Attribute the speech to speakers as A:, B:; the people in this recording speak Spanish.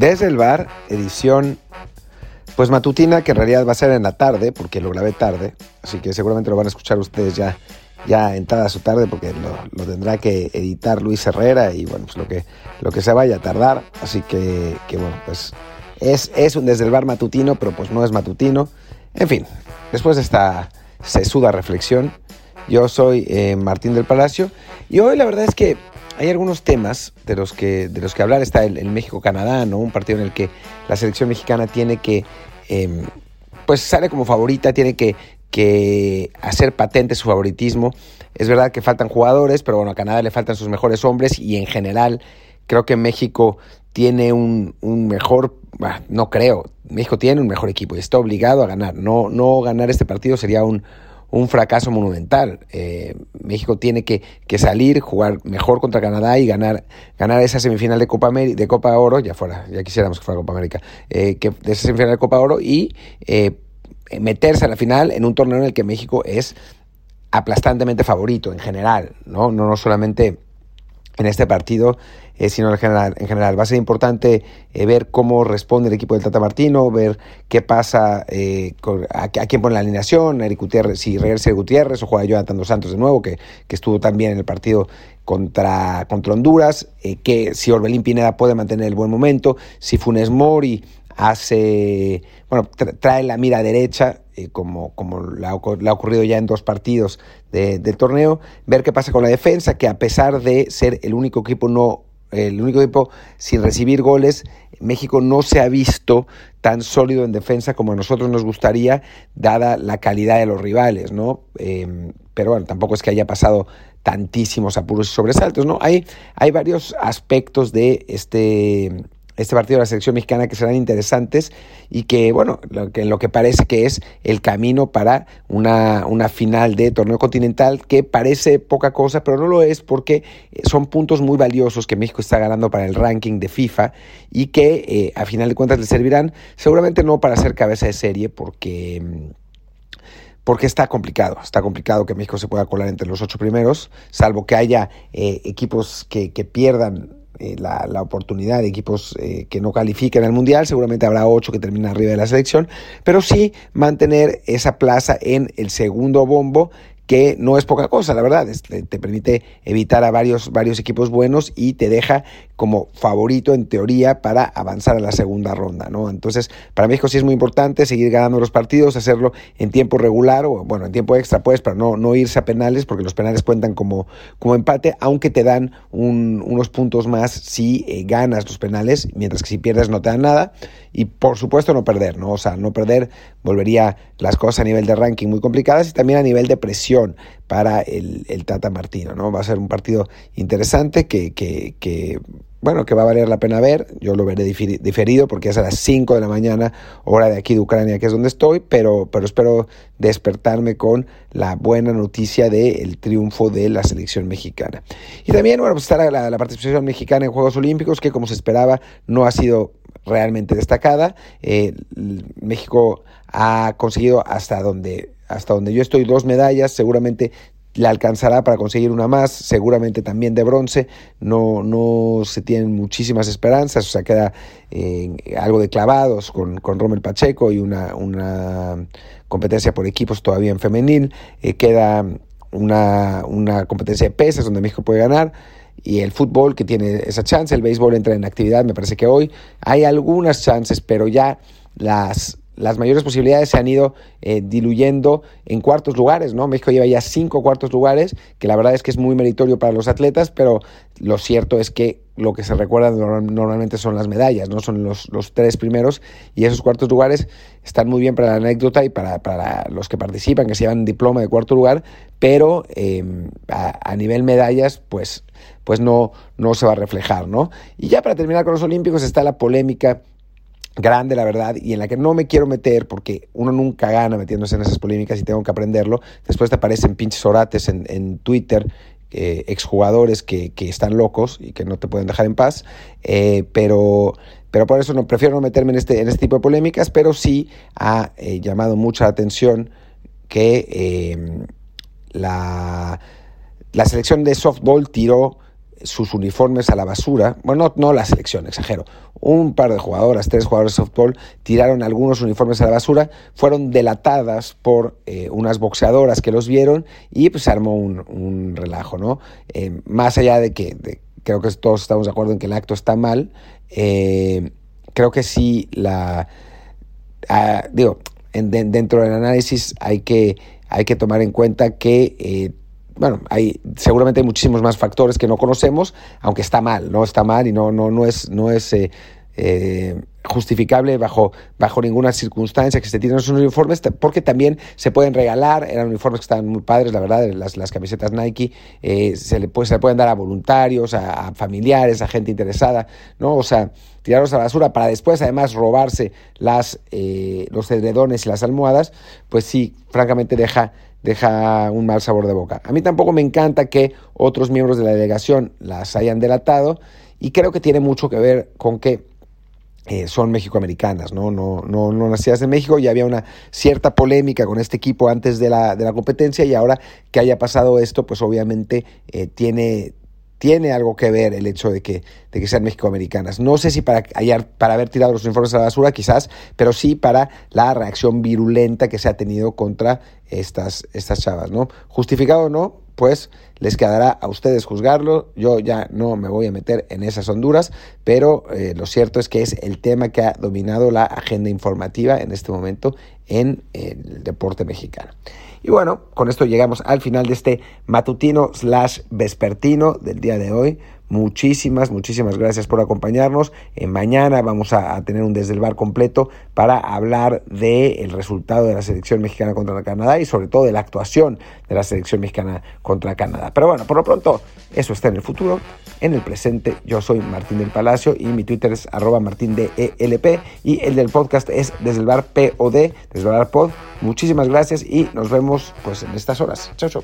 A: Desde el bar, edición pues matutina, que en realidad va a ser en la tarde, porque lo grabé tarde, así que seguramente lo van a escuchar ustedes ya, ya entrada su tarde, porque lo, tendrá que editar Luis Herrera y bueno, pues lo que, lo que se vaya a tardar, así que, que bueno, pues es, es un desde el bar matutino, pero pues no es matutino. En fin, después de esta sesuda reflexión, yo soy eh, Martín del Palacio y hoy la verdad es que hay algunos temas de los que, de los que hablar. Está el, México-Canadá, ¿no? Un partido en el que la selección mexicana tiene que, em, pues sale como favorita, tiene que, que hacer patente su favoritismo. Es verdad que faltan jugadores, pero bueno, a Canadá le faltan sus mejores hombres y en general creo que México tiene un, un mejor, no creo, México tiene un mejor equipo y está obligado a ganar. No, no ganar este partido sería un, un fracaso monumental. Eh, México tiene que, salir, jugar mejor contra Canadá y ganar, ganar esa semifinal de Copa, de Copa Oro, ya fuera, ya quisiéramos que fuera Copa América, eh, que, de esa semifinal de Copa Oro y eh, meterse a la final en un torneo en el que México es aplastantemente favorito en general, ¿no? No, no solamente en este partido, eh, sino en general, en general. Va a ser importante eh, ver cómo responde el equipo del Tata Martino, ver qué pasa, eh, a, quién pone la alineación, Eric Gutiérrez, si regresa Gutiérrez o juega Jonathan Dos Santos de nuevo, que, que estuvo también en el partido contra, contra Honduras, que si Orbelín Pineda puede mantener el buen momento, si Funes Mori hace, bueno, trae la mira derecha, como, como le ha, ocurrido ya en dos partidos del torneo, ver qué pasa con la defensa, que a pesar de ser el único equipo no el único equipo sin recibir goles, México no se ha visto tan sólido en defensa como a nosotros nos gustaría, dada la calidad de los rivales, ¿no? Em, pero bueno, tampoco es que haya pasado tantísimos apuros y sobresaltos, ¿no? Hay, hay varios aspectos de este este partido de la selección mexicana que serán interesantes y que, bueno, lo que, lo que parece que es el camino para una, una final de torneo continental que parece poca cosa, pero no lo es porque son puntos muy valiosos que México está ganando para el ranking de FIFA y que eh, a final de cuentas le servirán seguramente no para ser cabeza de serie porque porque está complicado, está complicado que México se pueda colar entre los ocho primeros, salvo que haya eh, equipos que, que pierdan eh, la, la, oportunidad de equipos eh, que no califiquen al Mundial, seguramente habrá ocho que terminen arriba de la selección, pero sí mantener esa plaza en el segundo bombo que no es poca cosa, la verdad, te permite evitar a varios, varios equipos buenos y te deja como favorito en teoría para avanzar a la segunda ronda, ¿no? Entonces, para México sí es muy importante seguir ganando los partidos, hacerlo en tiempo regular o, bueno, en tiempo extra, pues, para no, no irse a penales, porque los penales cuentan como, como empate, aunque te dan unos puntos más si eh, ganas los penales, mientras que si pierdes no te dan nada, y por supuesto no perder, ¿no? O sea, no perder volvería las cosas a nivel de ranking muy complicadas y también a nivel de presión para el, Tata Martino, ¿no? Va a ser un partido interesante que, que, bueno, que va a valer la pena ver. Yo lo veré diferido porque es a las 5 de la mañana, hora de aquí de Ucrania, que es donde estoy, pero, pero espero despertarme con la buena noticia del triunfo de la selección mexicana. Y también, bueno, pues está la, la, participación mexicana en Juegos Olímpicos, que como se esperaba, no ha sido realmente destacada. Eh, México ha conseguido hasta donde hasta donde yo estoy dos medallas, seguramente le alcanzará para conseguir una más, seguramente también de bronce, no, no se tienen muchísimas esperanzas, o sea, queda eh, algo de clavados con, con Rommel Pacheco y una, una competencia por equipos todavía en femenil, eh, queda una, una competencia de pesas donde México puede ganar, y el fútbol que tiene esa chance, el béisbol entra en actividad, me parece que hoy. Hay algunas chances, pero ya las las mayores posibilidades se han ido eh, diluyendo en cuartos lugares, ¿no? México lleva ya cinco cuartos lugares, que la verdad es que es muy meritorio para los atletas, pero lo cierto es que lo que se recuerda normalmente son las medallas, no son los, los, tres primeros, y esos cuartos lugares están muy bien para la anécdota y para, para los que participan, que se llevan diploma de cuarto lugar, pero em, a, nivel medallas, pues, pues no, no se va a reflejar, ¿no? Y ya para terminar con los Olímpicos está la polémica grande, la verdad, y en la que no me quiero meter porque uno nunca gana metiéndose en esas polémicas y tengo que aprenderlo. Después te aparecen pinches orates en, en Twitter, eh, exjugadores que, que, están locos y que no te pueden dejar en paz, eh, pero, pero por eso no prefiero no meterme en este, en este tipo de polémicas, pero sí ha eh, llamado mucha atención que la, la selección de softball tiró sus uniformes a la basura. Bueno, no, la selección, exagero. Un par de jugadoras, tres jugadores de softball, tiraron algunos uniformes a la basura, fueron delatadas por eh, unas boxeadoras que los vieron y pues armó un, relajo, ¿no? Eh, más allá de que creo que todos estamos de acuerdo en que el acto está mal, eh, creo que sí la... Ah, digo, dentro del análisis hay que, hay que tomar en cuenta que bueno, hay seguramente hay muchísimos más factores que no conocemos, aunque está mal, no está mal y no, no, no es, no es eh, eh, justificable bajo, bajo ninguna circunstancia que se tiren esos uniformes, porque también se pueden regalar, eran uniformes que estaban muy padres, la verdad, las, las camisetas Nike, eh, se, le se pueden dar a voluntarios, a, familiares, a gente interesada, ¿no? O sea, tirarlos a la basura para después además robarse las, los edredones y las almohadas, pues sí, francamente deja deja un mal sabor de boca. A mí tampoco me encanta que otros miembros de la delegación las hayan delatado y creo que tiene mucho que ver con que eh, son mexicoamericanas, ¿no? No, no, no nacidas en México y había una cierta polémica con este equipo antes de la, de la competencia y ahora que haya pasado esto, pues obviamente eh, tiene, tiene algo que ver el hecho de que, de que sean mexicoamericanas. No sé si para, para haber tirado los informes a la basura, quizás, pero sí para la reacción virulenta que se ha tenido contra estas, estas chavas, ¿no? Justificado o no, pues les quedará a ustedes juzgarlo. Yo ya no me voy a meter en esas honduras, pero eh, lo cierto es que es el tema que ha dominado la agenda informativa en este momento en el deporte mexicano. Y bueno, con esto llegamos al final de este matutino slash vespertino del día de hoy. Muchísimas, muchísimas gracias por acompañarnos. Eh, mañana vamos a, tener un desde el bar completo para hablar del resultado de la selección mexicana contra Canadá y sobre todo de la actuación de la selección mexicana contra Canadá. Pero bueno, por lo pronto, eso está en el futuro. En el presente, yo soy Martín del Palacio y mi Twitter es arroba martindelp y el del podcast es desde el bar POD, desde el bar pod. Muchísimas gracias y nos vemos pues en estas horas. Chao, chao.